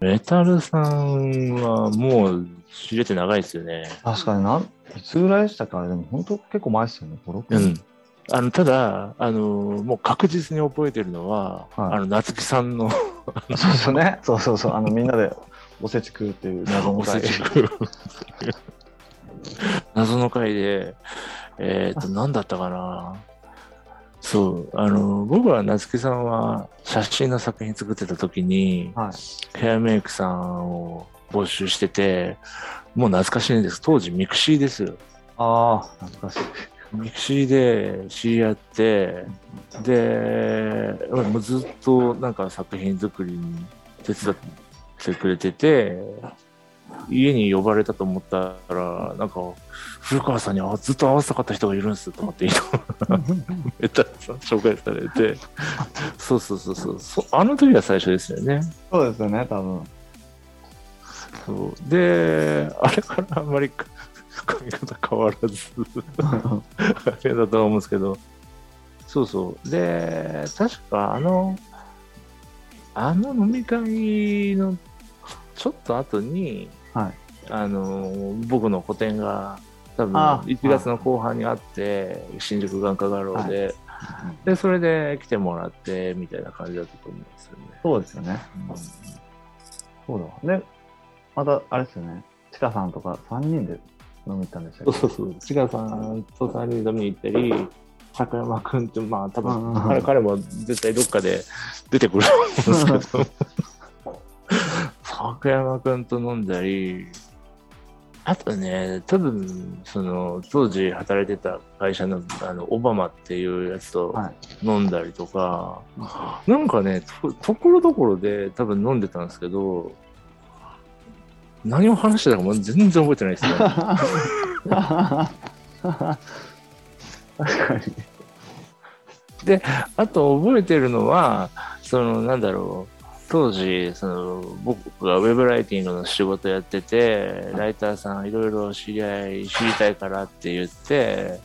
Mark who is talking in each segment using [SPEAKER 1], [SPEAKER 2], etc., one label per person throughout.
[SPEAKER 1] メタルさんはもう知れて長いですよね。
[SPEAKER 2] 確かにな、いつぐらいでしたかあれでも本当結構前ですよね。5、6
[SPEAKER 1] う
[SPEAKER 2] 年。
[SPEAKER 1] ん。あの、ただ、あの、もう確実に覚えてるのは、
[SPEAKER 2] はい
[SPEAKER 1] あの、夏木さんの
[SPEAKER 2] そうそうね。そうそうそう。あの、みんなでおせち食うっていう謎の回
[SPEAKER 1] 謎の回で、えっ、と、何だったかな？そう、あの、僕は夏木さんは写真の作品作ってた時に、
[SPEAKER 2] はい。
[SPEAKER 1] ヘアメイクさんを募集してて、もう懐かしいんです。当時ミクシーですよ。
[SPEAKER 2] ああ、懐かしい。
[SPEAKER 1] ミクシーで知り合って、で、もうずっとなんか作品作りに手伝ってくれてて、家に呼ばれたと思ったら、なんか、古川さんにあずっと会わせたかった人がいるんですとかって言うのめったらさ紹介されて、そうそうそうそうそ、あの時が最初ですよね。
[SPEAKER 2] そうですよね、多分。
[SPEAKER 1] そうで、あれからあんまり髪型変わらず、あれだと思うんですけど、そうそう。で、確かあの、あの飲み会のちょっと後に、
[SPEAKER 2] はい
[SPEAKER 1] あの、僕の個展が多分
[SPEAKER 2] あ
[SPEAKER 1] 1月の後半にあって、新宿眼科画廊で、で、それで来てもらって、みたいな感じだったと思うんですよね。
[SPEAKER 2] そうですよね。そうだ。で、また、あれですよね。チカさんとか3人で飲み行ったんでしたっけ？
[SPEAKER 1] そうそうそう。千賀さんと3人で飲みに行ったり、坂山君って、まあ多
[SPEAKER 2] うんうんうん
[SPEAKER 1] 分彼彼も絶対どっかで出てくると思うんですけど、坂山君と飲んだり、あとね、多分、その、当時働いてた会社の、あの、オバマっていうやつと
[SPEAKER 2] はい。
[SPEAKER 1] 飲んだりとか、なんかね、とところどころで多分飲んでたんですけど、何を話してたかも全然覚えてないですね。
[SPEAKER 2] 確かに。
[SPEAKER 1] あと覚えてるのは、そのなんだろう、当時、その僕がウェブライティングの仕事やってて、ライターさんいろいろ知り合い、知りたいからって言って、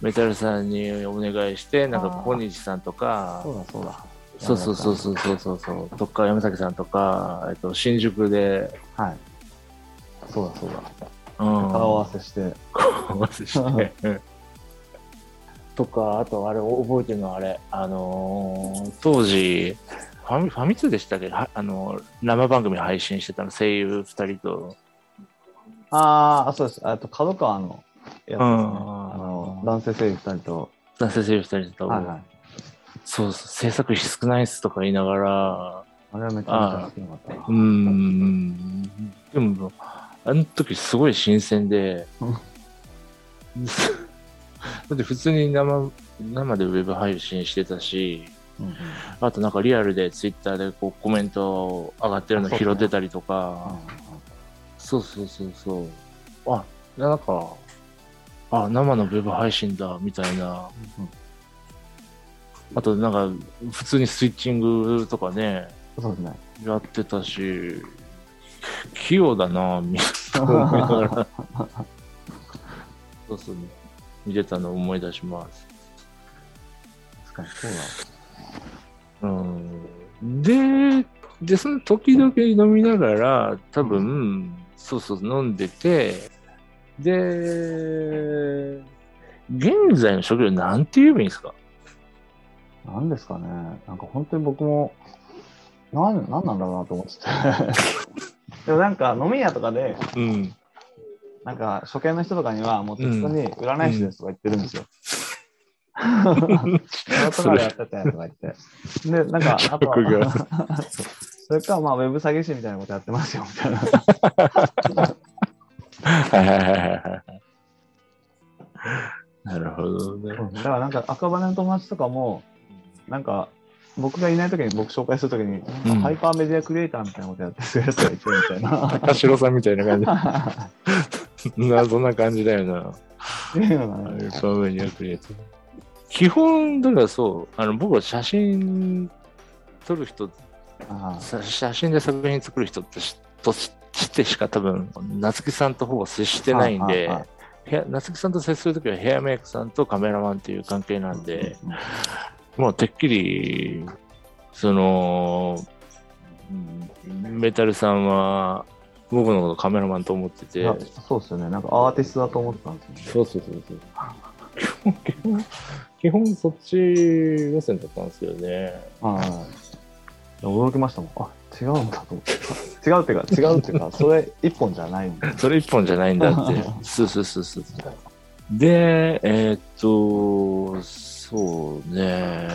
[SPEAKER 1] メタルさんにお願いして、なんか小西さんとか
[SPEAKER 2] そ、うだ、そうだ。
[SPEAKER 1] そうそうそうそうそうそうそう、とか山崎さんとか、えっと、新宿で、
[SPEAKER 2] はい。そうだ、そうだ。
[SPEAKER 1] うん、
[SPEAKER 2] 顔合わせして。
[SPEAKER 1] 合わせして。とか、あとあれ覚えてるのはあれ、あのー当時、ファミファミ通でしたっけ？はあの生番組配信してたの、声優2人と。
[SPEAKER 2] ああ、そうです。あと、角川のやつですね。
[SPEAKER 1] うん
[SPEAKER 2] あの、男性声優2人と。
[SPEAKER 1] 男性声優2人と、
[SPEAKER 2] はいはい。
[SPEAKER 1] そうそう、制作費少ないっすとか言いながら、
[SPEAKER 2] あれはめちゃめちゃ好きなかった。
[SPEAKER 1] うーん、でも、あの時すごい新鮮で、だって普通に生生でウェブ配信してたし、
[SPEAKER 2] うんうん
[SPEAKER 1] あとなんかリアルでツイッターでこうコメント上がってるの拾ってたりとか、そうそうそうそう。あ、なんか、あ、生のウェブ配信だ、みたいな。
[SPEAKER 2] うん
[SPEAKER 1] あとなんか、普通にスイッチングとかね、
[SPEAKER 2] ね。
[SPEAKER 1] やってたし、器用だな、みたいな。そうそう、見てたのを思い出します。
[SPEAKER 2] 確かに、そうだ。
[SPEAKER 1] うんで、で、その時々飲みながら、多分、そうそう飲んでて、で、現在の職業なんて言えばいいんですか？
[SPEAKER 2] なんですかね。なんか本当に僕も、なん、なんなんだろうなと思ってて。でもなんか飲み屋とかで、
[SPEAKER 1] うん。
[SPEAKER 2] なんか初見の人とかにはもう適当に占い師ですとか言ってるんですよ。仕事までやっててとか言って。で、なんか、あとは、それか、まあ、ウェブ詐欺師みたいなことやってますよ、みたいな。
[SPEAKER 1] はいはいはいはいはい。なるほどね。
[SPEAKER 2] だからなんか赤羽の友達とかも、なんか、僕がいないときに僕紹介するときに、
[SPEAKER 1] うん
[SPEAKER 2] ハイパーメディアクリエイターみたいなことやってるやつがいてみたいな。
[SPEAKER 1] 高城さんみたいな感じ。謎な感じだよな。
[SPEAKER 2] っていうのがね、
[SPEAKER 1] パメニアクリエイト。基本、だからそう、あの僕は写真撮る人、写真で作品作る人ってしとしてしか多分、夏木さんとほぼ接してないんで夏木さんと接するときはヘアメイクさんとカメラマンっていう関係なんで、もうてっきり、その、メタルさんは、僕のことカメラマンと思ってて
[SPEAKER 2] そうですよね。なんかアーティストだと思ってたんですよね。
[SPEAKER 1] そうそうそうそう。基本、基本そっち路線だったんですけどね。
[SPEAKER 2] はい。驚きましたもん。あ、違うんだと思って。違うっていうか、違うっていうか、それ一本じゃないんで。
[SPEAKER 1] それ一本じゃないんだって。そうそうそうそう。で、えーっと、そうね。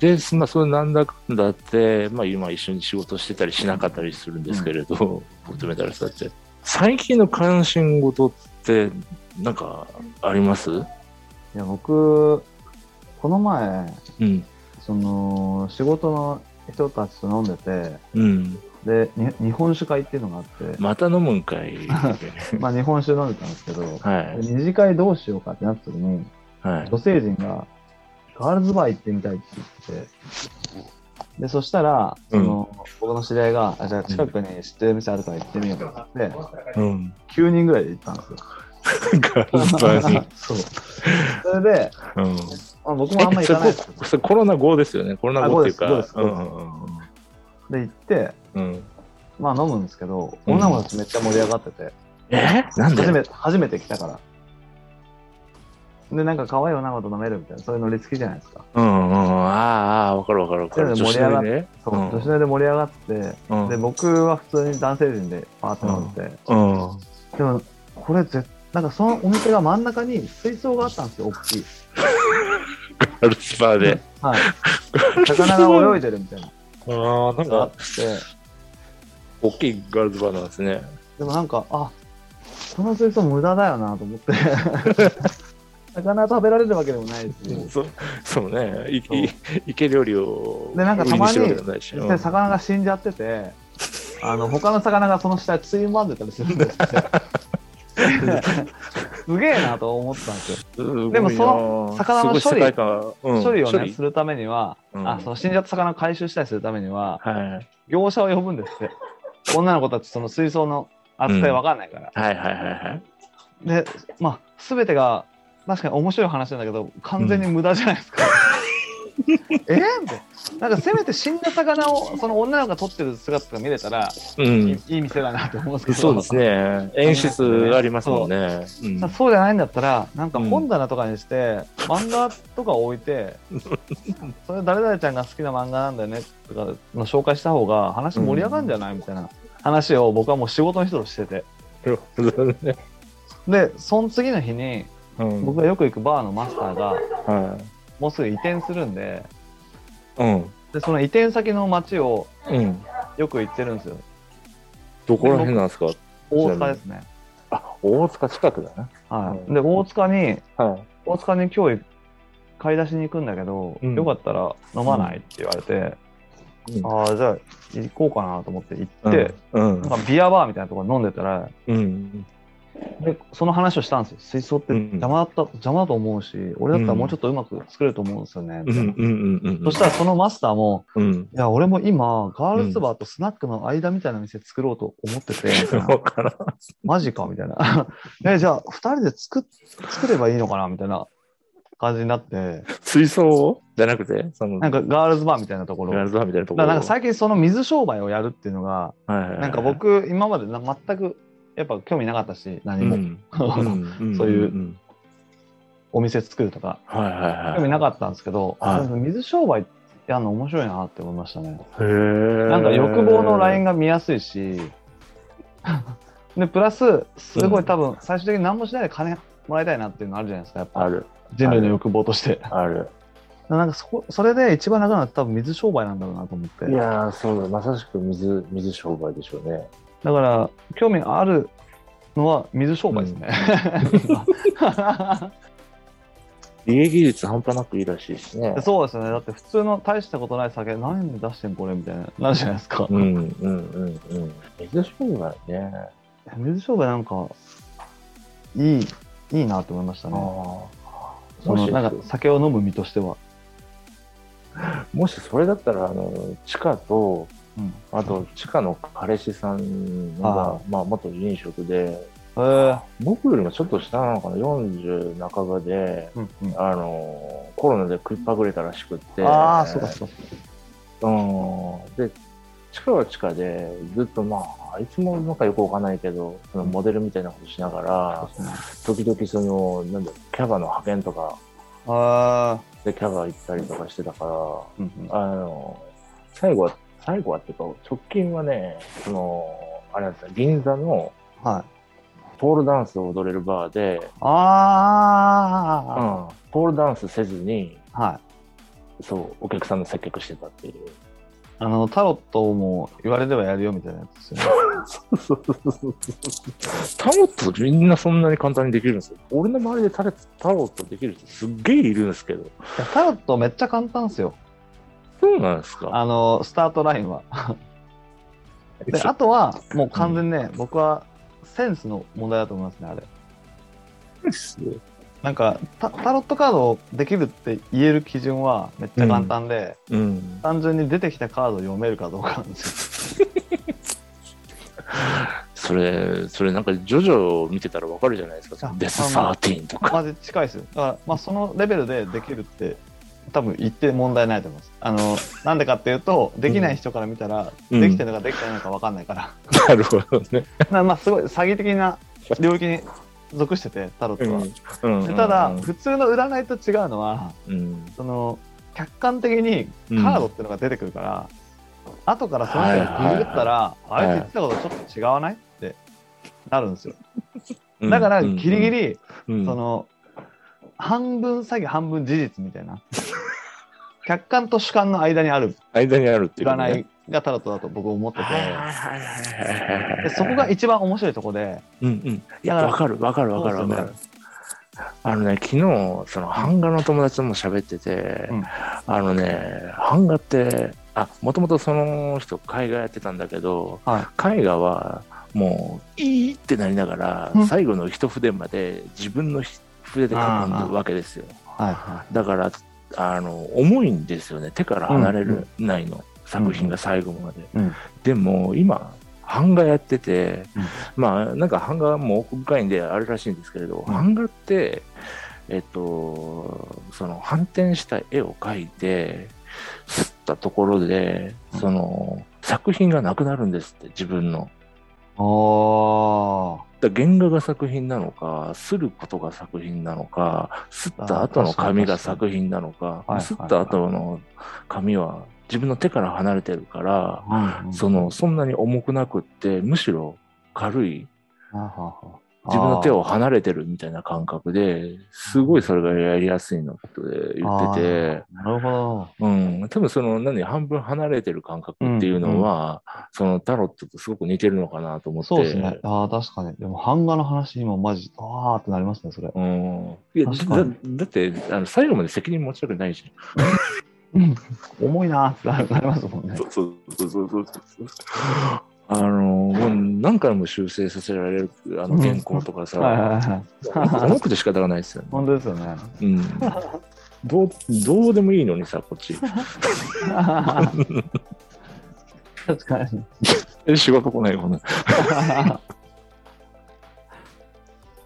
[SPEAKER 1] で、まあ、それなんだかんだって、まあ、今一緒に仕事してたりしなかったりするんですけれど、僕とメタルさんって。最近の関心事って、なんか、あります？
[SPEAKER 2] いや、僕、この前、
[SPEAKER 1] うん。
[SPEAKER 2] その、仕事の人たちと飲んでて、
[SPEAKER 1] うん。
[SPEAKER 2] で、に日本酒会っていうのがあって、
[SPEAKER 1] また飲むんかい。
[SPEAKER 2] まあ日本酒飲んでたんですけど、
[SPEAKER 1] はい。
[SPEAKER 2] 二次会どうしようかってなった時に、
[SPEAKER 1] はい。
[SPEAKER 2] 女性陣が、ガールズバー行ってみたいって言ってて、で、そしたら、その、僕の知り合いが、あじゃあ近くに知ってる店あるから行ってみようって言って、
[SPEAKER 1] うん。
[SPEAKER 2] 9人ぐらいで行ったんですよ。
[SPEAKER 1] ガールズバーに。
[SPEAKER 2] そう。それで、
[SPEAKER 1] うん。
[SPEAKER 2] まあ、僕もあんま行かない
[SPEAKER 1] それコロナ後ですよね。コロナ後っていうか。
[SPEAKER 2] です
[SPEAKER 1] うん
[SPEAKER 2] 行って、
[SPEAKER 1] うんうん。
[SPEAKER 2] まあ飲むんですけど、
[SPEAKER 1] うん
[SPEAKER 2] 女の子たちめっちゃ盛り上がってて、
[SPEAKER 1] え？なんで？
[SPEAKER 2] 初めて、初めて来たから。で、なんか可愛い女の子と飲めるみたいな、そういうノリ好きじゃないですか。
[SPEAKER 1] うんうん。ああああ、わかるわかるわかる。
[SPEAKER 2] それで盛り上がっ
[SPEAKER 1] 女子大ね
[SPEAKER 2] そう、
[SPEAKER 1] うん
[SPEAKER 2] 女子大で盛り上がって、
[SPEAKER 1] うん
[SPEAKER 2] で、僕は普通に男性陣でパーッと飲んでて、
[SPEAKER 1] うん。
[SPEAKER 2] でも、これぜ、なんかそのお店が真ん中に水槽があったんですよ、大きい。
[SPEAKER 1] ガールズバーで。
[SPEAKER 2] はい。魚が泳いでるみたいな
[SPEAKER 1] ああ、なん
[SPEAKER 2] あっ
[SPEAKER 1] か、
[SPEAKER 2] て、
[SPEAKER 1] 大きいガールズバーなんですね。
[SPEAKER 2] でもなんか、あ、この水槽無駄だよなと思って。魚食べられるわけでもないし、
[SPEAKER 1] そうそうね。いい池料理を
[SPEAKER 2] でなんかたまに
[SPEAKER 1] るわけでもないし
[SPEAKER 2] 実際魚が死んじゃってて、あの他の魚がその下についまんでたりするんですって。すげえなと思ったんですよ。
[SPEAKER 1] うん
[SPEAKER 2] でもその魚の処理
[SPEAKER 1] うん
[SPEAKER 2] 処理をね、するためには、
[SPEAKER 1] うん
[SPEAKER 2] あその死んじゃった魚を回収したりするためには、
[SPEAKER 1] はい
[SPEAKER 2] 業者を呼ぶんですって。女の子たち、その水槽の扱いわかんないから。
[SPEAKER 1] はいはいはいはい。
[SPEAKER 2] で、まあ、すべてが、確かに面白い話なんだけど、完全に無駄じゃないですか。えーみたいな。なんかせめて死んだ魚をその女の子が撮ってる姿が見れたら、
[SPEAKER 1] う
[SPEAKER 2] いい
[SPEAKER 1] ん。
[SPEAKER 2] いい店だなと思うんですけど
[SPEAKER 1] そうですね。演出ありますもんね。うん
[SPEAKER 2] さそうじゃないんだったらなんか本棚とかにして、漫画とか置いて それ誰々ちゃんが好きな漫画なんだよねとかの紹介した方が話盛り上がるんじゃない？みたいな話を僕はもう仕事の人としてて。でその次の日に
[SPEAKER 1] うん
[SPEAKER 2] 僕がよく行くバーのマスターが
[SPEAKER 1] は
[SPEAKER 2] もうすぐ移転するんで
[SPEAKER 1] い。うん。
[SPEAKER 2] でその移転先の街を
[SPEAKER 1] うん。
[SPEAKER 2] よく行ってるんですよ
[SPEAKER 1] どこら辺なんですか？
[SPEAKER 2] 大塚ですね
[SPEAKER 1] あ、大塚近くだな。
[SPEAKER 2] はい、
[SPEAKER 1] うん
[SPEAKER 2] で大塚に
[SPEAKER 1] は
[SPEAKER 2] 大塚に今日買い出しに行くんだけど、
[SPEAKER 1] うん
[SPEAKER 2] よかったら飲まないって言われて、
[SPEAKER 1] い。
[SPEAKER 2] ああじゃあ行こうかなと思って行って、
[SPEAKER 1] うん。
[SPEAKER 2] なんかビアバーみたいなところで飲んでたら
[SPEAKER 1] うん。
[SPEAKER 2] でその話をしたんですよ。水槽って
[SPEAKER 1] うん。
[SPEAKER 2] 邪魔だった、邪魔だと思うし俺だったらもうちょっとうまく作れると思うんですよね。そしたらそのマスターも
[SPEAKER 1] うん。
[SPEAKER 2] いや俺も今ガールズバーとスナックの間みたいな店作ろうと思ってて。マジかみたいな。えじゃあ2人で作っ作ればいいのかなみたいな。感じになって。
[SPEAKER 1] 水槽じゃなくて、その、
[SPEAKER 2] なんかガールズバーみたいなところ。
[SPEAKER 1] ガールズバーみたいなところ。
[SPEAKER 2] なんか最近その水商売をやるっていうのが、
[SPEAKER 1] はいはいはい。
[SPEAKER 2] なんか、僕今までな全くやっぱ興味なかったし何も、そういうんお店作るとか
[SPEAKER 1] はいはいはい。
[SPEAKER 2] 興味なかったんですけど、
[SPEAKER 1] はい
[SPEAKER 2] あ水商売やるの面白いなって思いましたね。なんか欲望のラインが見やすいし でプラスすごい多分最終的に何もしないで金もらいたいなっていうのあるじゃないですかやっぱ
[SPEAKER 1] ある、
[SPEAKER 2] 人類の欲望として。
[SPEAKER 1] ある。
[SPEAKER 2] なんかそこそれで一番楽なのは多分水商売なんだろうなと思って。
[SPEAKER 1] いやー、そうだ、まさしく水、水商売でしょうね。
[SPEAKER 2] だから興味があるのは水商売ですね。
[SPEAKER 1] 利益率半端なくいいらしいですね。
[SPEAKER 2] そうですよね。だって普通の大したことない酒何で出してんこれみたいななるじゃないですか。
[SPEAKER 1] うんうんうんうん。水商売ね。
[SPEAKER 2] 水商売なんかいいいいなと思いましたね。そのなんか酒を飲む身としては。
[SPEAKER 1] もしそれだったら、あの、地下と、
[SPEAKER 2] うん、
[SPEAKER 1] あと、地下の彼氏さんが
[SPEAKER 2] は、
[SPEAKER 1] まあ、元飲食で、
[SPEAKER 2] えー。
[SPEAKER 1] 僕よりもちょっと下なのかな、40半ばで、
[SPEAKER 2] うんうん、
[SPEAKER 1] あの、コロナで食いっぱぐれたらしくって、
[SPEAKER 2] ああ、そうかそうか。
[SPEAKER 1] うん。で、地下は地下で、ずっとまあ、いつもなんかよくわかんないけど、そのモデルみたいなことしながら、時々その、なんだキャバの派遣とか
[SPEAKER 2] あ
[SPEAKER 1] でキャバ行ったりとかしてたから、
[SPEAKER 2] ーうんうん。
[SPEAKER 1] あの、最後は、最後はっていうか、直近はね、その、あれなんですよ、銀座の
[SPEAKER 2] はい。
[SPEAKER 1] ポールダンスを踊れるバーで、う
[SPEAKER 2] あ
[SPEAKER 1] ん、ポールダンスせずに、
[SPEAKER 2] あ、はい。
[SPEAKER 1] そう、お客さんの接客してたっていう。
[SPEAKER 2] あの、タロットも言われればやるよみたいなやつですよね。
[SPEAKER 1] タロットみんなそんなに簡単にできるんですよ。俺の周りでタレタロットできる人すっげえいるんですけど。
[SPEAKER 2] タロットめっちゃ簡単ですよ。
[SPEAKER 1] そうなんですか？
[SPEAKER 2] あの、スタートラインは。で、あとは、もう完全にね、僕はセンスの問題だと思いますね、あれ。なんかタ、タロットカードをできるって言える基準はめっちゃ簡単で、
[SPEAKER 1] うん。
[SPEAKER 2] 単純に出てきたカードを読めるかどうかなんですよ。
[SPEAKER 1] それ、それなんかジョジョ見てたらわかるじゃないですか
[SPEAKER 2] あ。
[SPEAKER 1] デスサーティーンとか。
[SPEAKER 2] マジ近いですよ。だから、まあ、そのレベルでできるって、多分言って問題ないと思います。あの、なんでかっていうと、できない人から見たら、
[SPEAKER 1] うん
[SPEAKER 2] できてるのかできてないのか分かんないから。
[SPEAKER 1] なるほどね。
[SPEAKER 2] なまあ、すごい詐欺的な領域に属してて、タロットは。
[SPEAKER 1] うん
[SPEAKER 2] でただ、普通の占いと違うのは、
[SPEAKER 1] うん。
[SPEAKER 2] その、客観的にカードっていうのが出てくるから、後からその人がググったら、あいつ言ってたことちょっと違わないってなるんですよ。だから、ギリギリ、
[SPEAKER 1] うん、
[SPEAKER 2] その半分詐欺半分事実みたいな。客観と主観の間にある。
[SPEAKER 1] 間にあるっていう
[SPEAKER 2] 占いがタロットだと僕思ってて。そこが一番面白いとこで。
[SPEAKER 1] うんうん。いや、わかるわかるわかるわかる。あのね、昨日、その版画の友達とも喋ってて、
[SPEAKER 2] うん。
[SPEAKER 1] あのね、版画って、あ、もともとその人、絵画やってたんだけど、
[SPEAKER 2] はい。
[SPEAKER 1] 絵画はもう、いいってなりながら、
[SPEAKER 2] うん。
[SPEAKER 1] 最後の一筆まで自分の筆で描くわけですよ。
[SPEAKER 2] はいは
[SPEAKER 1] だから、あの、重いんですよね。手から離れる、ないの。作品が最後まで。
[SPEAKER 2] うん
[SPEAKER 1] でも、今、版画やってて、
[SPEAKER 2] うん
[SPEAKER 1] まあ、なんか版画も奥深いんであるらしいんですけれど、
[SPEAKER 2] うん
[SPEAKER 1] 版画って、えっと、その反転した絵を描いて、吸ったところで、
[SPEAKER 2] うん
[SPEAKER 1] その、作品がなくなるんですって、自分の。
[SPEAKER 2] お
[SPEAKER 1] だ原画が作品なのか、することが作品なのか、すった後の紙が作品なのか、
[SPEAKER 2] はい
[SPEAKER 1] すった後の紙は自分の手から離れてるから、
[SPEAKER 2] ー
[SPEAKER 1] その、そんなに重くなくって、むしろ軽い、
[SPEAKER 2] ははは
[SPEAKER 1] 自分の手を離れてるみたいな感覚で、すごいそれがやりやすいのって言ってて、
[SPEAKER 2] なるほど。
[SPEAKER 1] うん、多分その、何、半分離れてる感覚っていうのは、そのタロットとすごく似てるのかなと思って。
[SPEAKER 2] そうですね。ああ確かに。でも版画の話今マジああってなりますねそれ。
[SPEAKER 1] うん。いや、だだってあの、最後まで責任持ちたくないじ
[SPEAKER 2] 重いなーってなりますもんね。
[SPEAKER 1] そうそうそうそうそう。あの、もう何回も修正させられるあの原稿とかさ、重くて仕方がないですよね。
[SPEAKER 2] 本当ですよね
[SPEAKER 1] うん。どう、どうでもいいのにさ、こっち。
[SPEAKER 2] 確かに
[SPEAKER 1] え仕事来ないよね。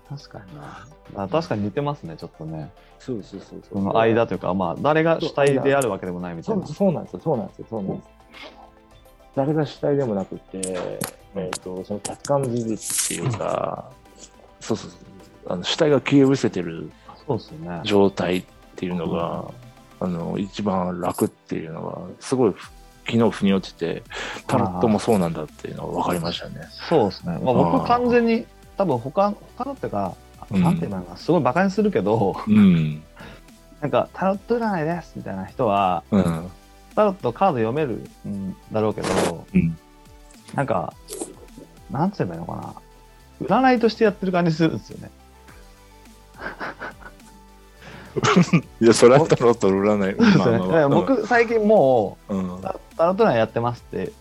[SPEAKER 2] 確かになあ確かに似てますねちょっとね
[SPEAKER 1] そうそうそう
[SPEAKER 2] その間というかまあ誰が主体であるわけでもないみた
[SPEAKER 1] そ
[SPEAKER 2] いうな
[SPEAKER 1] そうなんですよ、そうなんですよ、そうなんですよ。誰が主体でもなくて、えっ、と、その客観事実っていうか、そうそうそう、あの主体が消え失せてる状態っていうのが、あの、一番楽っていうのが、すごい昨日腑に落ちて、タロットもそうなんだっていうのが分かりましたね。
[SPEAKER 2] そうですね、まあ、僕完全に多分他他のっていうか、
[SPEAKER 1] うん
[SPEAKER 2] なんて言えばいいのかなすごいバカにするけど
[SPEAKER 1] うん。
[SPEAKER 2] なんかタロット占いですみたいな人は
[SPEAKER 1] うん。
[SPEAKER 2] タロットカード読めるんだろうけど、
[SPEAKER 1] うん。
[SPEAKER 2] なんかなんて言えばいいのかな。占いとしてやってる感じするんですよね。
[SPEAKER 1] いや、それはタロット占い。まあまあまあ。
[SPEAKER 2] 僕最近も
[SPEAKER 1] うん
[SPEAKER 2] うタタロット占いやってますって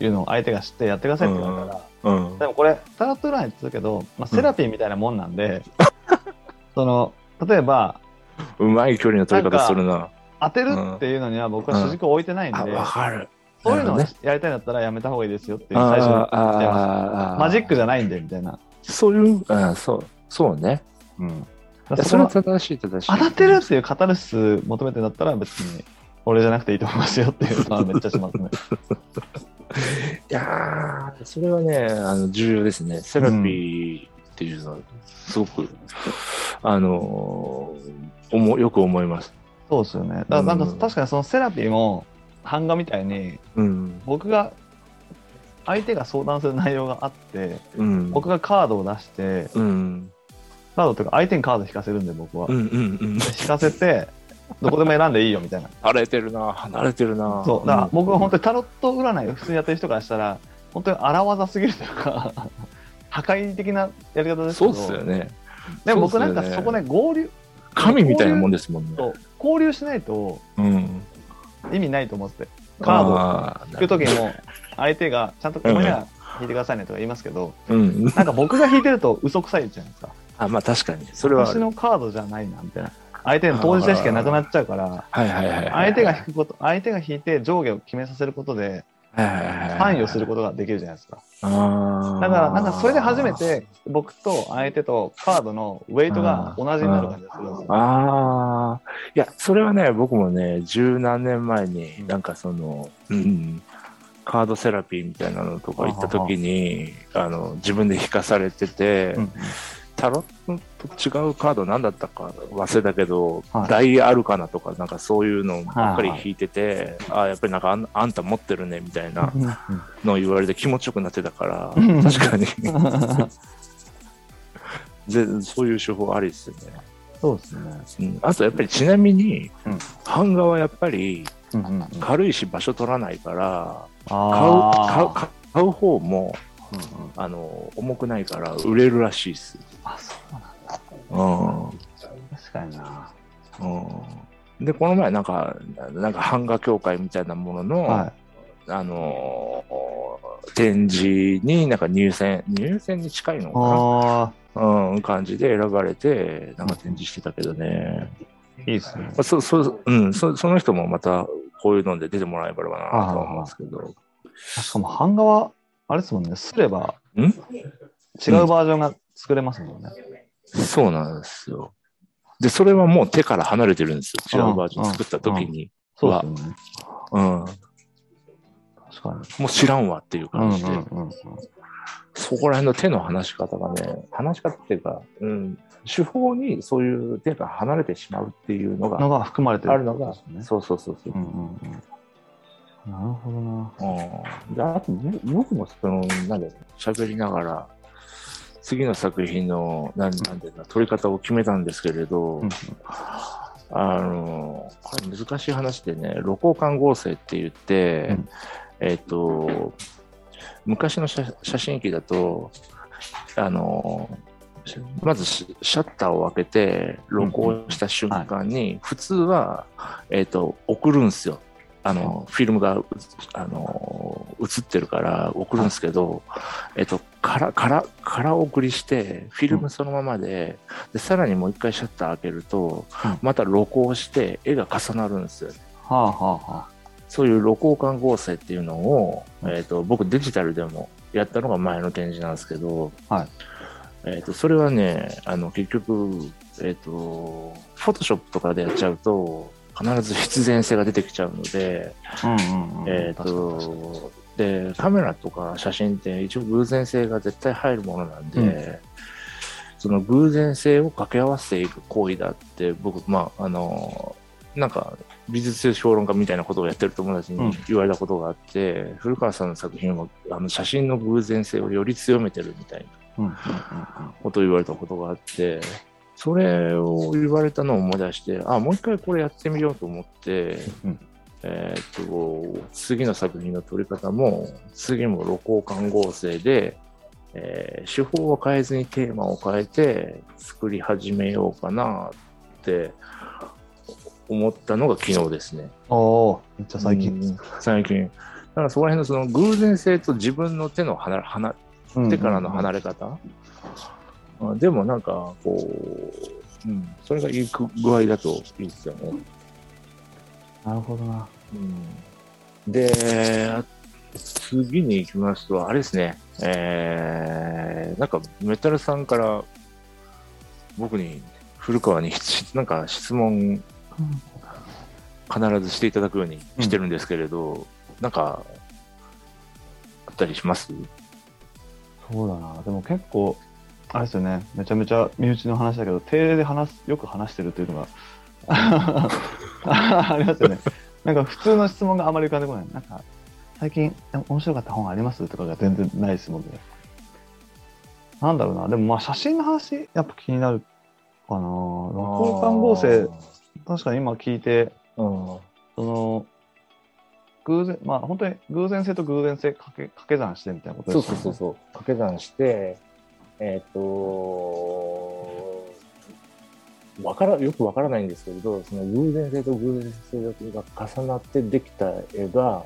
[SPEAKER 2] いうのを相手が知ってやってくださいって言われたら、
[SPEAKER 1] うん。
[SPEAKER 2] でもこれタロット占いって言うけど、まあ、セラピーみたいなもんなんで、その例えば
[SPEAKER 1] うまい距離の取り方するな。
[SPEAKER 2] 当てるっていうのには僕は主軸を置いてないんで、
[SPEAKER 1] かる。
[SPEAKER 2] そういうのをやりたいんだったらやめた方がいいですよっていう最初に言ってますマジックじゃないんでみたいな、
[SPEAKER 1] そういう、うん、そう、そうね。
[SPEAKER 2] うん、
[SPEAKER 1] それは正しい正しい。
[SPEAKER 2] 当たってるっていうカタルシス求めてんだったら別に俺じゃなくていいと思いますよっていうのはめっちゃしますね
[SPEAKER 1] いやー、それはね、あの重要ですね。セラピーっていうのは、すごく、あのー思よく思います。
[SPEAKER 2] そうですよね。だからなんか
[SPEAKER 1] うん
[SPEAKER 2] 確かにそのセラピーも版画みたいに
[SPEAKER 1] うん。
[SPEAKER 2] 僕が相手が相談する内容があって
[SPEAKER 1] うん。
[SPEAKER 2] 僕がカードを出して
[SPEAKER 1] うん。
[SPEAKER 2] カードというか相手にカード引かせるんで僕は、
[SPEAKER 1] うんうんうん。
[SPEAKER 2] 引かせてどこでも選んでいいよみたいな
[SPEAKER 1] 慣れてるな、離れてるな。
[SPEAKER 2] そうだから僕は本
[SPEAKER 1] 当
[SPEAKER 2] 当にタロット占いを普通にやってる人からしたら本当に荒技すぎるというか 破壊的なやり方ですけど
[SPEAKER 1] そうっすよね。
[SPEAKER 2] でも僕なんかそこね合流
[SPEAKER 1] 神みたいなもんですもんね。
[SPEAKER 2] と交流しないと
[SPEAKER 1] うん。
[SPEAKER 2] 意味ないと思っててカードを引く時も相手がちゃんとここには引いてくださいねとか言いますけど、
[SPEAKER 1] うん。
[SPEAKER 2] なんか僕が引いてると 嘘くさいじゃないですか。
[SPEAKER 1] あ、まあ確かに。それはある。
[SPEAKER 2] 私のカードじゃないなみたいな。相手の当事者意識がなくなっちゃうから、
[SPEAKER 1] はいはいはいはい。
[SPEAKER 2] 相手が引くこと、相手が引いて上下を決めさせることで、関与することができるじゃないですか。だから、なんかそれで初めて僕と相手とカードのウェイトが同じになる感じがするんですよ。
[SPEAKER 1] ああ、いや、それはね、僕もね、十何年前に、
[SPEAKER 2] うん。
[SPEAKER 1] なんかその、うん、カードセラピーみたいなのとか行った時に、あの、自分で引かされてて、
[SPEAKER 2] うん
[SPEAKER 1] タロットと違うカード何だったか忘れたけど、
[SPEAKER 2] はい。
[SPEAKER 1] 大アルカナとかなんかそういうのばっかり
[SPEAKER 2] はい。はい
[SPEAKER 1] 引いてて、ああ、やっぱりなんかあんあんた持ってるねみたいなのを言われて気持ちよくなってたから、
[SPEAKER 2] うん
[SPEAKER 1] 確かに。ぜそういう手法ありですよね。
[SPEAKER 2] そうですね。
[SPEAKER 1] うん、あとやっぱりちなみに、
[SPEAKER 2] うん。
[SPEAKER 1] 版画はやっぱり軽いし場所取らないから買う買う買う方も
[SPEAKER 2] うんうん
[SPEAKER 1] あの重くないから売れるらしいです。
[SPEAKER 2] あ、そうなんだ。
[SPEAKER 1] うん
[SPEAKER 2] 確かにな。
[SPEAKER 1] うん、でこの前なんかなんか版画協会みたいなものの、
[SPEAKER 2] は
[SPEAKER 1] あの展示になんか入選入選に近いの
[SPEAKER 2] い。
[SPEAKER 1] か
[SPEAKER 2] あ
[SPEAKER 1] な、うん、感じで選ばれてなんか展示してたけどね。
[SPEAKER 2] あ、いいですね。
[SPEAKER 1] まあ、そそうん、そその人もまたこういうので出てもらえばなとは思うんですけど。
[SPEAKER 2] しかも版画は、あれですもんね、すれば
[SPEAKER 1] ん？
[SPEAKER 2] 違うバージョンが作れますもんね。
[SPEAKER 1] そうなんですよ。で、それはもう手から離れてるんですよ。違うバージョン作った時に。
[SPEAKER 2] そうですよね。
[SPEAKER 1] うん。
[SPEAKER 2] 確か
[SPEAKER 1] もう知らんわっていう感じで。そこら辺の手の離し方がね、離し方っていうか、うん、手法にそういう手が離れてしまうっていうのが
[SPEAKER 2] のが含まれてる
[SPEAKER 1] あるのが。そうそうそうそう。
[SPEAKER 2] うんうんうん。なるほどな。
[SPEAKER 1] うんであと、ぼ僕もその、なんで、喋りながら、次の作品の、なんなんていうか、撮り方を決めたんですけれど、あの、これ難しい話でね、露光管合成って言って、
[SPEAKER 2] うん
[SPEAKER 1] えっ、と、昔の写写真機だと、あの、まずシシャッターを開けて、露光した瞬間に、普通は、えっ、と、送るんですよ。あの、フィルムがうあの映ってるから送るんですけど、えっと、から、から、から送りして、フィルムそのままで、で、さらにもう一回シャッター開けると、
[SPEAKER 2] うん。
[SPEAKER 1] また露光して絵が重なるんですよね。
[SPEAKER 2] はあはあは
[SPEAKER 1] そういう露光管合成っていうのを、えっと、僕デジタルでもやったのが前の展示なんですけど、
[SPEAKER 2] はい。
[SPEAKER 1] えっと、それはね、あの、結局、えっと、フォトショップとかでやっちゃうと、必ず必然性が出てきちゃうので、
[SPEAKER 2] あ。うんうんうん。
[SPEAKER 1] えっ、と、で、カメラとか写真って一応偶然性が絶対入るものなんで、
[SPEAKER 2] うん。
[SPEAKER 1] その偶然性を掛け合わせていく行為だって、僕、まあ、あの、なんか美術評論家みたいなことをやってる友達
[SPEAKER 2] うん。
[SPEAKER 1] に言われたことがあって、古川さんの作品はあの写真の偶然性をより強めてるみたいな
[SPEAKER 2] うん。うん。うん。
[SPEAKER 1] ことを言われたことがあって、それを言われたのを思い出して、あ、もう一回これやってみようと思って、
[SPEAKER 2] うん
[SPEAKER 1] えーっと、次の作品の撮り方も、次も露光管合成で、えー手法を変えずにテーマを変えて作り始めようかなって思ったのが昨日ですね。
[SPEAKER 2] おおめっちゃ最近。
[SPEAKER 1] うん最近。だからそこら辺のその偶然性と自分の手の離れ離手からの離れ方、あでもなんかこう、うん、それがいい具合だといいですよね。
[SPEAKER 2] なるほどな。
[SPEAKER 1] うん、で、あ次に行きますと、あれですね、えー、なんかメタルさんから僕に古川にし なんか質問必ずしていただくようにしてるんですけれど、なんかったりします？
[SPEAKER 2] そうだな。でも結構、あれですよね。めちゃめちゃ身内の話だけど、定例で話す、よく話してるっていうのが ありますよね。なんか普通の質問があまり浮かんでこない。なんか、最近面白かった本ありますとかが全然ないですもんね。なんだろうな。でもまあ写真の話、やっぱ気になるかな。六交換合成、確かに今聞いて、
[SPEAKER 1] うん。
[SPEAKER 2] その、偶然、まあ本当に偶然性と偶然性掛け掛け算してみたいなこと
[SPEAKER 1] そう
[SPEAKER 2] ですよね。
[SPEAKER 1] そうそうそう。掛け算して、えっ、とわから、よくわからないんですけれど、その偶然性と偶然性が重なってできた絵が、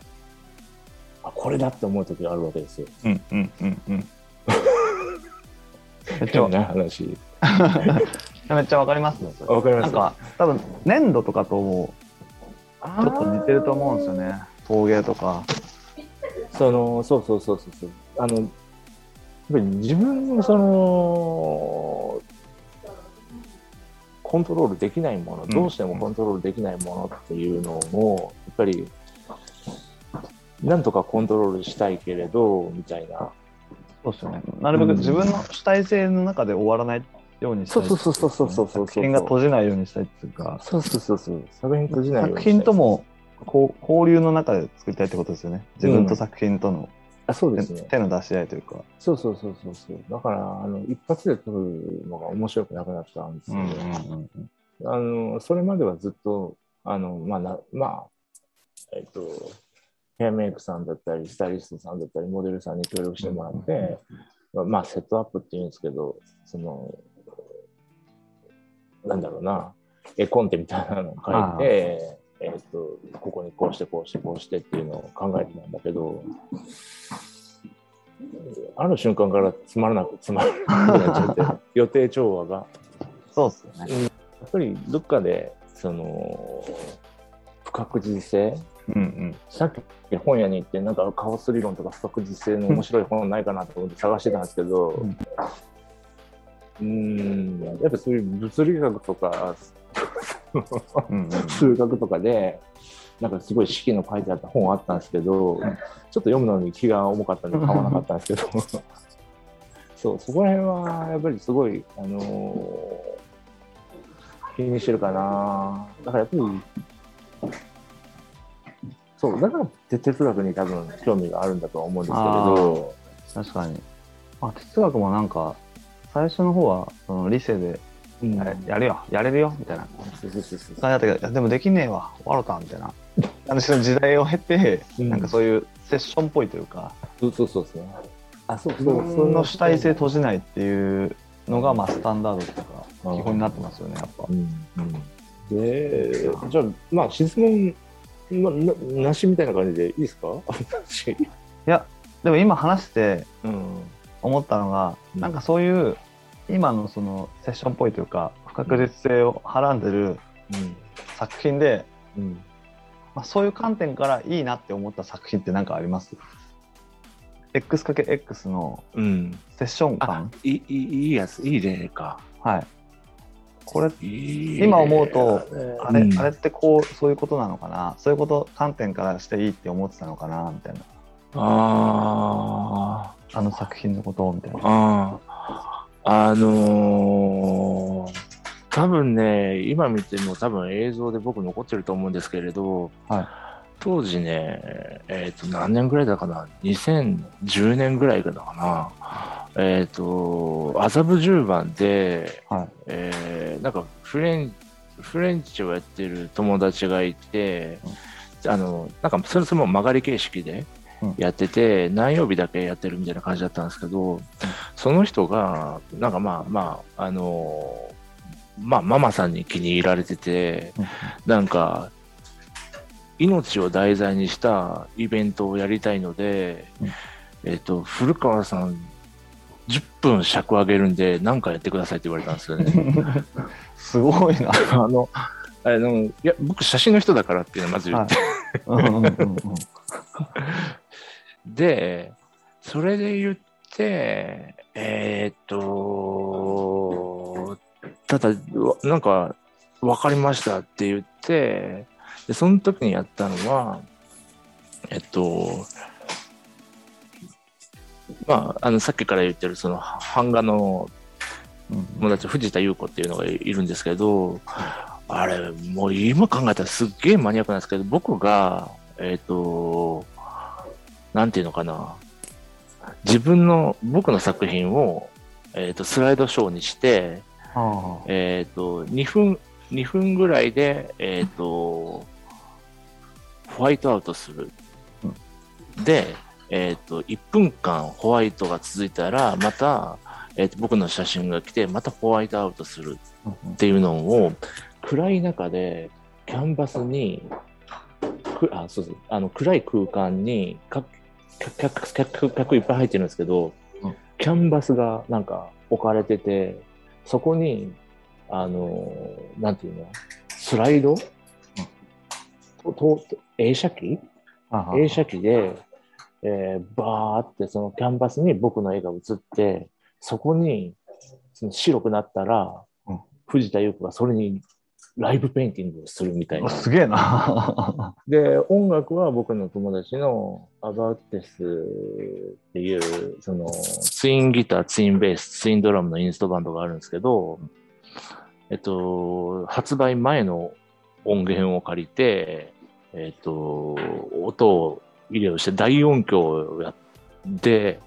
[SPEAKER 1] あ、これだって思う時があるわけですよ。
[SPEAKER 2] うんうんうんうん。めっちゃ
[SPEAKER 1] 話。
[SPEAKER 2] めっちゃわかりますね。
[SPEAKER 1] わかります
[SPEAKER 2] なんか、多分粘土とかとも
[SPEAKER 1] ち
[SPEAKER 2] ちょっと似てると思うんですよね。陶芸とか。
[SPEAKER 1] そのそうそうそうそうそうあのぱり自分のそのコントロールできないもの、
[SPEAKER 2] ん
[SPEAKER 1] どうしてもコントロールできないものっていうのをやっぱりなんとかコントロールしたいけれどみたいな
[SPEAKER 2] そうですよね。なるべく自分の主体性の中で終わらないようにしたい。
[SPEAKER 1] そうそうそうそうそうそうそう
[SPEAKER 2] 作品が閉じないようにしたいっていうか、
[SPEAKER 1] そうそうそうそう作品閉じないように
[SPEAKER 2] 作
[SPEAKER 1] したい
[SPEAKER 2] 品ともこう交流の中で作りたいってことですよね。自分と作品との
[SPEAKER 1] あそうですね。
[SPEAKER 2] 手の出し合いというか。
[SPEAKER 1] そうそうそうそうそう。だからあの一発で撮るのが面白くなくなったんですよね、あの、それまではずっと、あの、まあ、なまあ、えっと、ヘアメイクさんだったり、スタイリストさんだったり、モデルさんに協力してもらって、まあ、セットアップっていうんですけど、その、なんだろうな、絵コンテみたいなのを書いて、えっと、ここにこうして、こうして、こうしてっていうのを考えてたんだけど、ある瞬間からつまらなく、つまらなくなっちゃって、予定調和が。
[SPEAKER 2] そうですよね。
[SPEAKER 1] やっぱりどっかでその不確実性？
[SPEAKER 2] うんうん。
[SPEAKER 1] さっき本屋に行ってなんかカオス理論とか不確実性の面白い本ないかなと思って探してたんですけど
[SPEAKER 2] うん
[SPEAKER 1] うーんやっぱそういう物理学とか
[SPEAKER 2] うんうん
[SPEAKER 1] 数学とかでなんかすごい式の書いてあった本あったんですけど、ちょっと読むのに気が重かったんで買わなかったんですけど。そうそこら辺はやっぱりすごい、あのー気にしてるかな。だからやっぱりそうだから哲学に多分興味があるんだとは思うんですけれど。
[SPEAKER 2] 確かに。まあ、哲学もなんか、最初の方は、その理性で、
[SPEAKER 1] うん。
[SPEAKER 2] やるよ、やれるよ、みたいな。
[SPEAKER 1] そうそうそうそう。
[SPEAKER 2] 感じだったけど、でもできねえわ、終わろた、みたいな。あの時代を経て、
[SPEAKER 1] うん。
[SPEAKER 2] なんかそういうセッションっぽいというか、
[SPEAKER 1] そうそうそうですねあそう。
[SPEAKER 2] 自分の主体性閉じないっていうのが、まあ、スタンダードというか、
[SPEAKER 1] うん
[SPEAKER 2] 基本になってますよね、やっぱ。
[SPEAKER 1] う。ん。うん、で、じゃあ、まあ、質問なななしみたいな感じでいいですか？
[SPEAKER 2] いや、でも今話して
[SPEAKER 1] うん。
[SPEAKER 2] 思ったのが、
[SPEAKER 1] うん。
[SPEAKER 2] なんかそういう、今のそのセッションっぽいというか、不確実性をはらんでる作品で、
[SPEAKER 1] うん。
[SPEAKER 2] まあ、そういう観点からいいなって思った作品って何かあります ?X×X の
[SPEAKER 1] うん。
[SPEAKER 2] セッション
[SPEAKER 1] あ
[SPEAKER 2] 感、
[SPEAKER 1] いいいいいやつ、いい例か。
[SPEAKER 2] はい。これ、今思うとあれ、
[SPEAKER 1] うん
[SPEAKER 2] あれってこう、そういうことなのかな？そういうこと、観点からしていいって思ってたのかな？みたいな。
[SPEAKER 1] あ
[SPEAKER 2] あの作品のことを、みたい
[SPEAKER 1] あ、
[SPEAKER 2] な。
[SPEAKER 1] あのー多分ね、今見ても多分映像で僕残ってると思うんですけれど、
[SPEAKER 2] はい
[SPEAKER 1] 当時ね、えっ、と、何年ぐらいだかな ?2010 年ぐらいだかな？えっ、と、麻布十番で、
[SPEAKER 2] はい。
[SPEAKER 1] えーなんかフレンフレンチをやってる友達がいて、あのなんかそれそれも曲がり形式で
[SPEAKER 2] うん
[SPEAKER 1] やってて、何曜日だけやってるみたいな感じだったんですけど、その人がなんかまあまああのまあママさんに気に入られてて
[SPEAKER 2] うん。
[SPEAKER 1] なんか命を題材にしたイベントをやりたいので、
[SPEAKER 2] うん。
[SPEAKER 1] えっ、と古川さん10分尺上げるんで何かやってくださいって言われたんですよね。
[SPEAKER 2] すごいな。
[SPEAKER 1] あの、あの、いや、僕、写真の人だからっていうのをまず言って、
[SPEAKER 2] うんうんうんうん
[SPEAKER 1] で、それで言って、えーっと、ただ、わなんか、分かりましたって言って、で、その時にやったのは、えっと、まあ、あの、さっきから言ってる、その、版画の
[SPEAKER 2] うん。
[SPEAKER 1] 友達、藤田優子っていうのがいるんですけど、あれ、もう今考えたらすっげえマニアックなんですけど、僕が、えっ、と、なんていうのかな、自分の、僕の作品を、えっ、と、スライドショーにして、
[SPEAKER 2] あ
[SPEAKER 1] えっ、と、2分、2分ぐらいで、えっ、と、ホワイトアウトする。で、えっ、と、1分間ホワイトが続いたら、また、えっ、と、僕の写真が来て、またホワイトアウトするっていうのを、暗い中で、キャンバスに、くあ、そうそう、あの、暗い空間に、か客、客、客、客いっぱい入ってるんですけど、
[SPEAKER 2] うん。
[SPEAKER 1] キャンバスがなんか置かれてて、そこに、あの、なんていうの、スライド、とと映写機？
[SPEAKER 2] あ。
[SPEAKER 1] 映写機で、えーバーってそのキャンバスに僕の絵が映って、そこにその白くなったら、
[SPEAKER 2] うん。
[SPEAKER 1] 藤田優子がそれにライブペインティングをするみたいな。
[SPEAKER 2] すげえな。
[SPEAKER 1] で、音楽は僕の友達のアバウテスっていう、そのツインギター、ツインベース、ツインドラムのインストバンドがあるんですけど、えっと、発売前の音源を借りて、えっと、音を入れをして大音響をやって、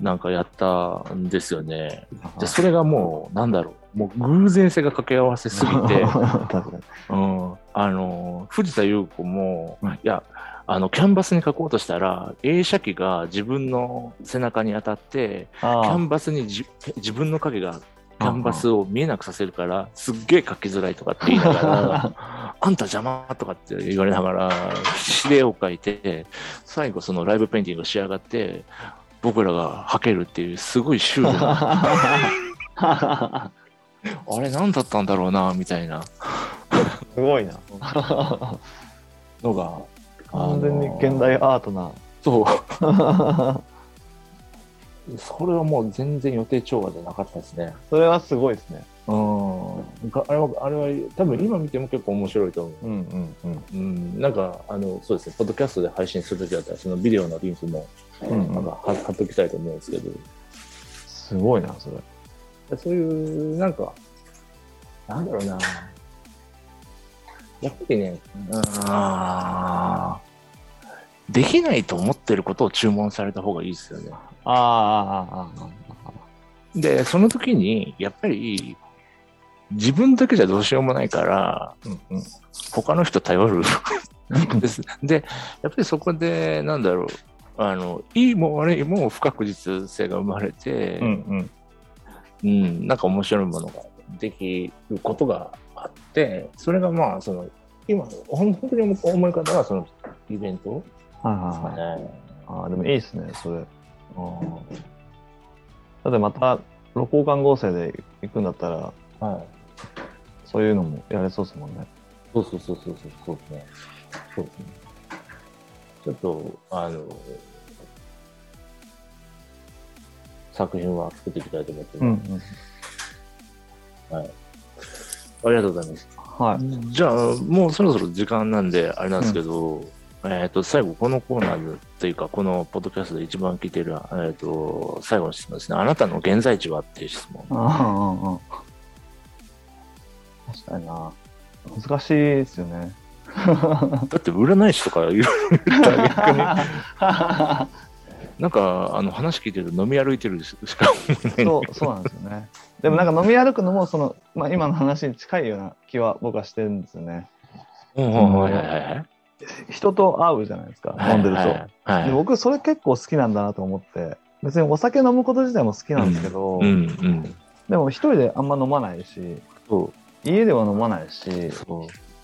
[SPEAKER 1] なんかやったんですよね。で、それがもう、なんだろう、もう偶然性が掛け合わせすぎて。うん、あの藤田優子も、
[SPEAKER 2] うん
[SPEAKER 1] いやあのキャンバスに書こうとしたら映写機が自分の背中に当たってキャ
[SPEAKER 2] あ
[SPEAKER 1] ンバスにじ自分の影がキャンバスを見えなくさせるからすっげえ書きづらいとかって言いながら あんた邪魔とかって言われながら必死で絵を描いて最後そのライブペインティングが仕上がって僕らがはけるっていうすごいシュールな
[SPEAKER 2] あ。
[SPEAKER 1] あれ何だったんだろうなみたいな
[SPEAKER 2] すごいな。
[SPEAKER 1] のが
[SPEAKER 2] 完全に現代アートな。
[SPEAKER 1] そう それはもう全然予定調和じゃなかったですね。
[SPEAKER 2] それはすごいですね。
[SPEAKER 1] うん。があれは、あれは多分今見ても結構面白いと思う。
[SPEAKER 2] うんうんうん。
[SPEAKER 1] うん。なんか、あの、そうですね、ポッドキャストで配信するときだったら、そのビデオのリンクも、
[SPEAKER 2] うん
[SPEAKER 1] なんか貼貼っときたいと思うんですけど、
[SPEAKER 2] すごいな、それ。
[SPEAKER 1] そういう、なんか、なんだろうな。やっぱりね、できないと思ってることを注文された方がいいですよね。
[SPEAKER 2] ああ。
[SPEAKER 1] で、その時に、やっぱり、自分だけじゃどうしようもないから、
[SPEAKER 2] うんうん。
[SPEAKER 1] 他の人頼るです。で、やっぱりそこで、なんだろう、あの、いいも悪いも不確実性が生まれて、
[SPEAKER 2] うんうん。
[SPEAKER 1] うん、なんか面白いものができることがあって、それがまあ、その、今、本当に思い方は、その、イベント
[SPEAKER 2] はい
[SPEAKER 1] ですか
[SPEAKER 2] はいはい。
[SPEAKER 1] ね。
[SPEAKER 2] ああ、でもいいですね、それ。だってまた、露光管合成で行くんだったら、
[SPEAKER 1] はい。
[SPEAKER 2] そういうのもやれそうですもんね。
[SPEAKER 1] そうそうそうそうそうそうですね。そうですね。ちょっと、あの、作品は作っていきたいと思ってます。
[SPEAKER 2] ん。
[SPEAKER 1] ありがとうございます。
[SPEAKER 2] はい。
[SPEAKER 1] じゃあ、もうそろそろ時間なんで、あれなんですけど、えっ、と、最後、このコーナーというか、このポッドキャストで一番聞いてる、えっ、と、最後の質問ですね。あなたの現在地は？っていう質問。
[SPEAKER 2] ああ、ああ。確かにな。難しいですよね。
[SPEAKER 1] だって、占い師とかいろいろ言ったら逆に、なんか、あの、話聞いてると飲み歩いてるしか思えない。
[SPEAKER 2] そう、そうなんですよね。でもなんか飲み歩くのも、その、まあ今の話に近いような気は僕はしてるんですよね。人と会うじゃないですか、飲んでると。
[SPEAKER 1] はいはい
[SPEAKER 2] で僕、それ結構好きなんだなと思って、別にお酒飲むこと自体も好きなんですけど、
[SPEAKER 1] うんうん。
[SPEAKER 2] でも一人であんま飲まないし。家では飲まないし。一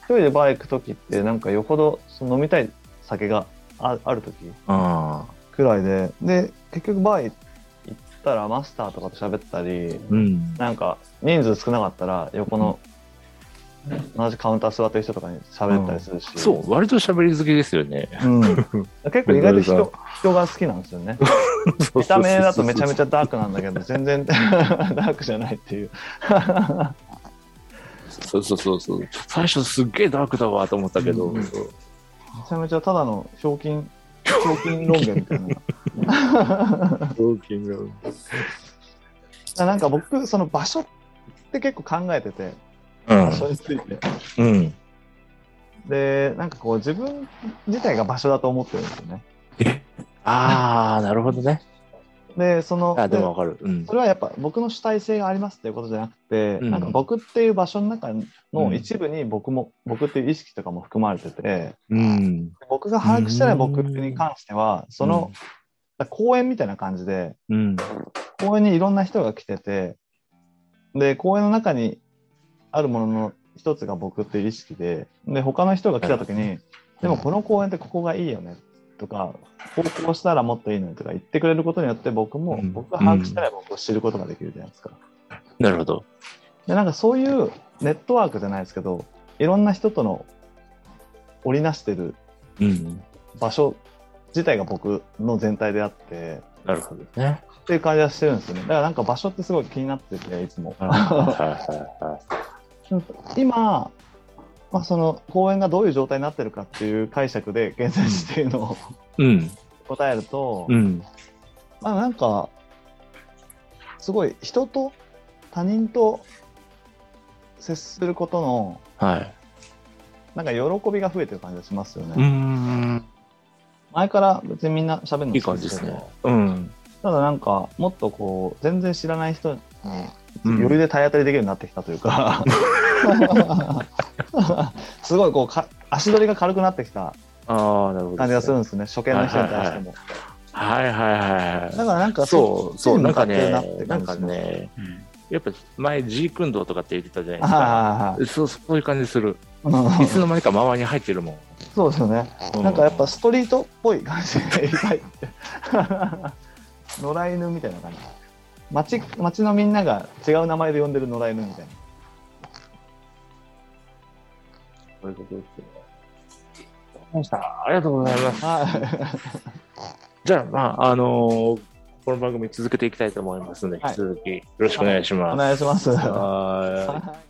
[SPEAKER 2] 人でバー行く時って、なんかよほどその飲みたい酒があある時
[SPEAKER 1] ああ。
[SPEAKER 2] くらいで、で、結局バー行ったらマスターとかと喋ったり、
[SPEAKER 1] うん。
[SPEAKER 2] なんか人数少なかったら横の同じカウンター座ってる人とかに喋ったりするし、
[SPEAKER 1] そう、割と喋り好きですよね。
[SPEAKER 2] うん、結構意外と人人が好きなんですよね。見た目だとめちゃめちゃダークなんだけど、全然 ダークじゃないっていう。
[SPEAKER 1] そうそうそうそう。最初すっげえダークだわと思ったけど、
[SPEAKER 2] うんめちゃめちゃただのひょうきん賞金論言みたいな。
[SPEAKER 1] 賞金論
[SPEAKER 2] なんか僕、その場所って結構考えてて、
[SPEAKER 1] うん
[SPEAKER 2] 場所について。
[SPEAKER 1] うん。
[SPEAKER 2] で、なんかこう自分自体が場所だと思ってるんですよね。
[SPEAKER 1] ああ、なるほどね。
[SPEAKER 2] で、その、
[SPEAKER 1] あでもわかる。うん
[SPEAKER 2] そ。れはやっぱ僕の主体性がありますっていうことじゃなくて、
[SPEAKER 1] うん
[SPEAKER 2] なんか僕っていう場所の中
[SPEAKER 1] う
[SPEAKER 2] の
[SPEAKER 1] ん
[SPEAKER 2] 一部に僕も、僕っていう意識とかも含まれてて、
[SPEAKER 1] うん。
[SPEAKER 2] 僕が把握してない僕に関しては、その、公園みたいな感じで、
[SPEAKER 1] うん。
[SPEAKER 2] 公園にいろんな人が来てて、で、公園の中にあるものの一つが僕っていう意識で、で、他の人が来た時に、でもこの公園ってここがいいよねとか、こうこうしたらもっといいのよとか言ってくれることによって僕も、
[SPEAKER 1] うん
[SPEAKER 2] 僕が把握してない僕を知ることができるじゃないですか。
[SPEAKER 1] なるほど。
[SPEAKER 2] で、なんかそういうネットワークじゃないですけど、いろんな人との織りなしてる
[SPEAKER 1] うん。
[SPEAKER 2] 場所自体が僕の全体であって、
[SPEAKER 1] なるほどね。
[SPEAKER 2] っていう感じはしてるんですよね。だからなんか場所ってすごい気になってて、いつも。
[SPEAKER 1] はいはいは
[SPEAKER 2] 今、まあ、その公園がどういう状態になってるかっていう解釈で現在地っていうのを
[SPEAKER 1] い。うん。
[SPEAKER 2] 答えると、
[SPEAKER 1] うん。
[SPEAKER 2] まあなんかすごい人と他人と接することの
[SPEAKER 1] はい。
[SPEAKER 2] なんか喜びが増えてる感じがしますよね。前から別にみんな喋るの
[SPEAKER 1] いい
[SPEAKER 2] 好きけど
[SPEAKER 1] 感じですね。うん。
[SPEAKER 2] ただなんかもっとこう全然知らない人に
[SPEAKER 1] うん
[SPEAKER 2] 余裕で体当たりできるようになってきたというか、すごいこうか足取りが軽くなってきた。感じがするんですね、初見の人に対しても。
[SPEAKER 1] はいはいはい
[SPEAKER 2] だからなんか
[SPEAKER 1] そう、そう、なんかね
[SPEAKER 2] な
[SPEAKER 1] んかね、やっぱ前、ジークンドーとかって言ってたじゃないです
[SPEAKER 2] はい
[SPEAKER 1] か。
[SPEAKER 2] はいはい
[SPEAKER 1] そう、そういう感じする。
[SPEAKER 2] はい
[SPEAKER 1] いつの間にか周りに入ってるもん。
[SPEAKER 2] そうですよね。
[SPEAKER 1] う
[SPEAKER 2] なんかやっぱストリートっぽい感じで言いたいって。野良犬みたいな感じ。町町のみんなが違う名前で呼んでる野良犬みたいな。
[SPEAKER 1] そういうことですよ。わかりました。ありがとうございます。
[SPEAKER 2] は
[SPEAKER 1] じゃあ、まあ、あのーこの番組続けていきたいと思いますので、
[SPEAKER 2] はい
[SPEAKER 1] 引き続きよろしくお願いします。
[SPEAKER 2] 願いします。はい